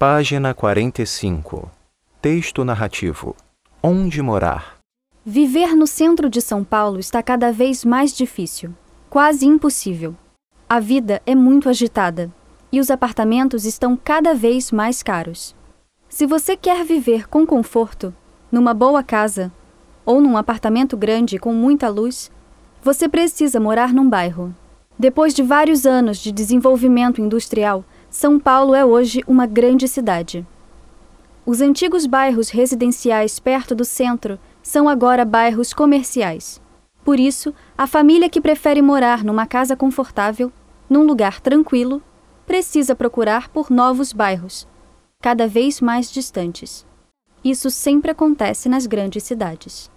Página 45. Texto narrativo. Onde morar? Viver no centro de São Paulo está cada vez mais difícil, quase impossível. A vida é muito agitada e os apartamentos estão cada vez mais caros. Se você quer viver com conforto, numa boa casa ou num apartamento grande com muita luz, você precisa morar num bairro. Depois de vários anos de desenvolvimento industrial, São Paulo é hoje uma grande cidade. Os antigos bairros residenciais perto do centro são agora bairros comerciais. Por isso, a família que prefere morar numa casa confortável, num lugar tranquilo, precisa procurar por novos bairros, cada vez mais distantes. Isso sempre acontece nas grandes cidades.